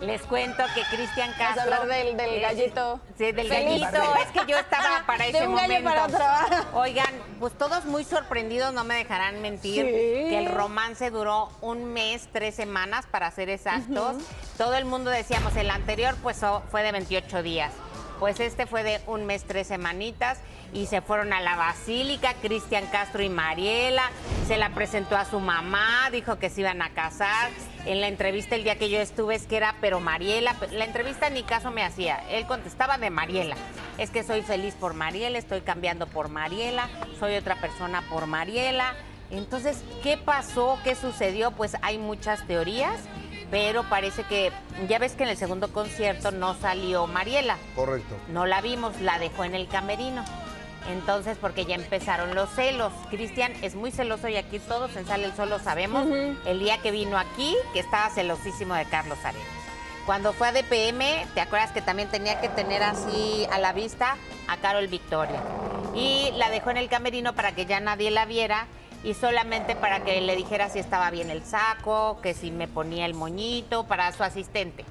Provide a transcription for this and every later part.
Les cuento que Cristian Vas a Castro. hablar del, del gallito. Sí, del Feliz. gallito. Es que yo estaba para De ese un gallo momento. para otro. Oigan, pues todos muy sorprendidos, no me dejarán mentir, Sí. que el romance duró un mes, tres semanas, para ser exactos. Todo el mundo decíamos, el anterior pues oh, fue de 28 días. Pues este fue de un mes, tres semanitas y se fueron a la basílica, Cristian Castro y Mariela, se la presentó a su mamá, dijo que se iban a casar. En la entrevista el día que yo estuve es que era, pero Mariela, la entrevista ni caso me hacía, él contestaba de Mariela. Es que soy feliz por Mariela, estoy cambiando por Mariela, soy otra persona por Mariela. Entonces, ¿qué pasó? ¿Qué sucedió? Pues hay muchas teorías, pero parece que, ya ves que en el segundo concierto no salió Mariela. Correcto. No la vimos, la dejó en el camerino. Entonces, porque ya empezaron los celos. Cristian es muy celoso y aquí todos en Sale el Sol lo sabemos. El día que vino aquí, que estaba celosísimo de Carlos Arenas. Cuando fue a DPM, ¿te acuerdas que también tenía que tener así a la vista a Carol Victoria? Y la dejó en el camerino para que ya nadie la viera y solamente para que le dijera si estaba bien el saco, que si me ponía el moñito, para su asistente.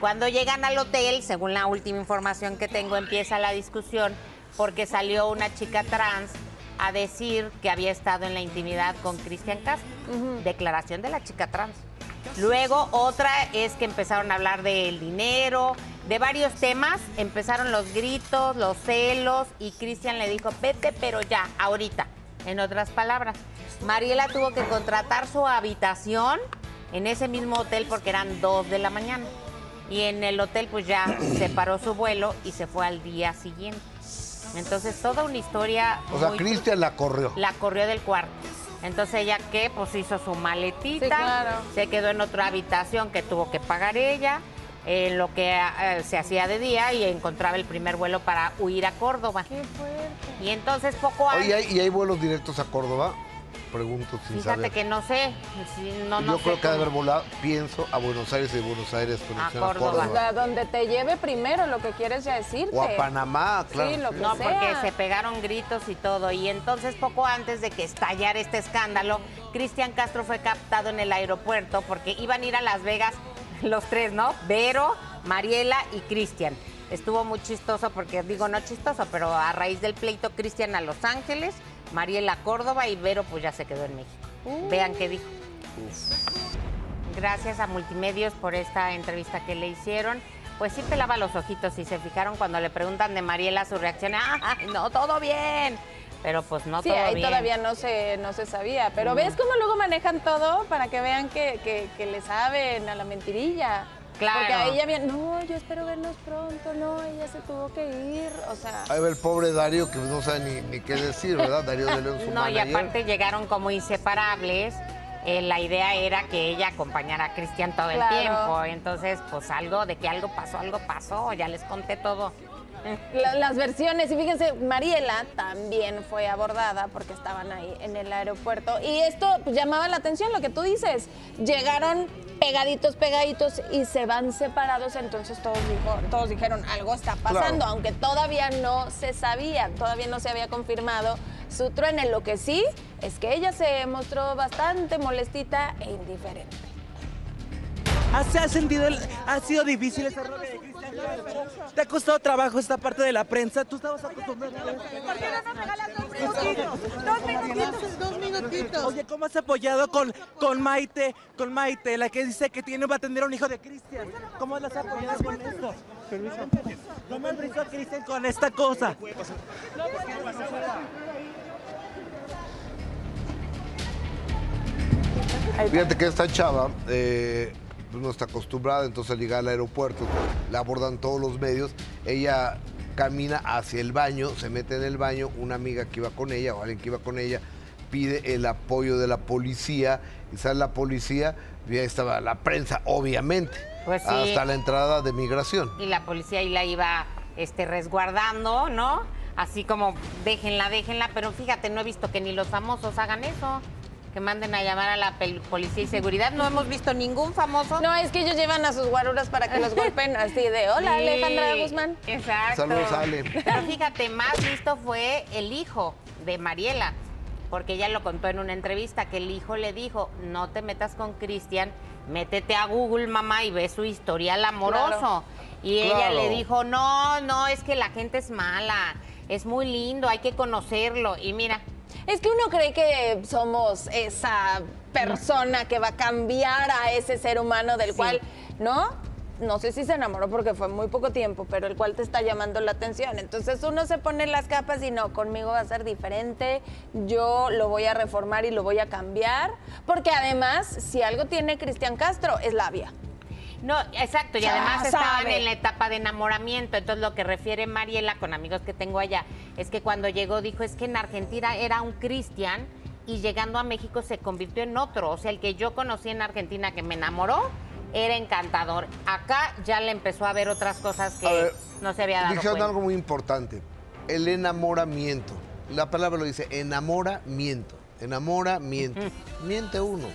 Cuando llegan al hotel, según la última información que tengo, empieza la discusión porque salió una chica trans a decir que había estado en la intimidad con Cristian Castro. Declaración de la chica trans. Luego otra es que empezaron a hablar del dinero, de varios temas. Empezaron los gritos, los celos y Cristian le dijo, vete pero ya, ahorita. En otras palabras, Mariela tuvo que contratar su habitación en ese mismo hotel porque eran dos de la mañana. Y en el hotel pues ya se paró su vuelo y se fue al día siguiente. Entonces toda una historia... O sea, Cristian la corrió. la corrió del cuarto. Entonces ella qué, pues hizo su maletita, Sí, claro. se quedó en otra habitación que tuvo que pagar ella, en lo que eh, se hacía de día y encontraba el primer vuelo para huir a Córdoba. Qué fuerte. Y entonces poco antes, Oye, ¿hay- ¿y hay vuelos directos a Córdoba? Pregunto sin fíjate saber. que no sé, si- no, no Yo sé creo que ha de cómo- haber volado, pienso, a Buenos Aires y de Buenos Aires conexión a Córdoba. Córdoba. O sea, donde te lleve primero lo que quieres ya decirte. O a Panamá, claro. Sí, lo que No, sea. porque se pegaron gritos y todo. Y entonces, poco antes de que estallara este escándalo, Cristian Castro fue captado en el aeropuerto porque iban a ir a Las Vegas los tres, ¿no? Vero, Mariela y Cristian. Estuvo muy chistoso porque, digo, no chistoso, pero a raíz del pleito, Cristian a Los Ángeles, Mariela Córdoba y Vero pues ya se quedó en México. Vean qué dijo. Gracias a Multimedios por esta entrevista que le hicieron. Pues sí pelaba los ojitos, si se fijaron cuando le preguntan de Mariela su reacción, ¡ah, no, todo bien! Pero pues no Sí, todo ahí bien. todavía no se, no se sabía. Pero ¿ves cómo luego manejan todo para que vean que, que, que le saben a la mentirilla? Claro. Porque ahí ya bien, no, yo espero vernos pronto, no, ella se tuvo que ir. O sea, Ahí va el pobre Darío que no sabe ni, ni qué decir, ¿verdad? Darío de León, su No, y aparte llegaron como inseparables. Eh, la idea era que ella acompañara a Cristian todo Claro. el tiempo. Entonces, pues algo de que algo pasó, algo pasó. Ya les conté todo. La- las versiones, y fíjense, Mariela también fue abordada porque estaban ahí en el aeropuerto. Y esto pues, llamaba la atención, lo que tú dices. Llegaron pegaditos, pegaditos y se van separados, entonces todos, dijo- todos dijeron, algo está pasando, Claro. aunque todavía no se sabía, todavía no se había confirmado su truene. Lo que sí es que ella se mostró bastante molestita e indiferente. ¿Ah, ¿Se ha sentido, el- ha sido difícil ese rol de? ¿Te ha costado trabajo esta parte de la prensa? ¿Tú estabas acostumbrado a esto? ¿Por qué no me regalas dos minutitos? Dos minutitos, dos minutitos. Oye, ¿cómo has apoyado con, con Maite, con Maite, la que dice que tiene, va a tener un hijo de Cristian? ¿Cómo las has apoyado con esto? ¿Cómo has visto a Cristian con esta cosa? Fíjate que esta chava eh, pues no está acostumbrada, entonces al llegar al aeropuerto la abordan todos los medios. Ella camina hacia el baño, se mete en el baño, una amiga que iba con ella o alguien que iba con ella pide el apoyo de la policía y sale la policía y ahí estaba la prensa, obviamente, Pues sí. hasta la entrada de migración. y la policía ahí la iba este, resguardando, ¿no? Así como déjenla, déjenla, pero fíjate, no he visto que ni los famosos hagan eso, que manden a llamar a la policía y seguridad. No hemos visto ningún famoso. No, es que ellos llevan a sus guaruras para que los golpeen así de, hola, Sí, Alejandra Guzmán. Exacto. Saludos, Ale. Pero fíjate, más listo fue el hijo de Mariela, porque ella lo contó en una entrevista, que el hijo le dijo, no te metas con Cristian, métete a Google, mamá, y ve su historial amoroso. Claro. Y ella Claro. le dijo, no, no, es que la gente es mala, es muy lindo, hay que conocerlo. Y mira, Es que uno cree que somos esa persona que va a cambiar a ese ser humano del Sí. cual, ¿no? No sé si se enamoró porque fue muy poco tiempo, pero el cual te está llamando la atención. Entonces uno se pone las capas y no, conmigo va a ser diferente, yo lo voy a reformar y lo voy a cambiar, porque además, si algo tiene Cristian Castro, es labia. No, exacto, y Ya además estaban en la etapa de enamoramiento. Entonces, lo que refiere Mariela con amigos que tengo allá es que cuando llegó dijo: es que en Argentina era un cristian y llegando a México se convirtió en otro. O sea, el que yo conocí en Argentina que me enamoró era encantador. Acá ya le empezó a ver otras cosas que ver, no se había dado Dijeron cuenta. algo muy importante, el enamoramiento. La palabra lo dice, enamoramiento. Enamoramiento. Miente uno.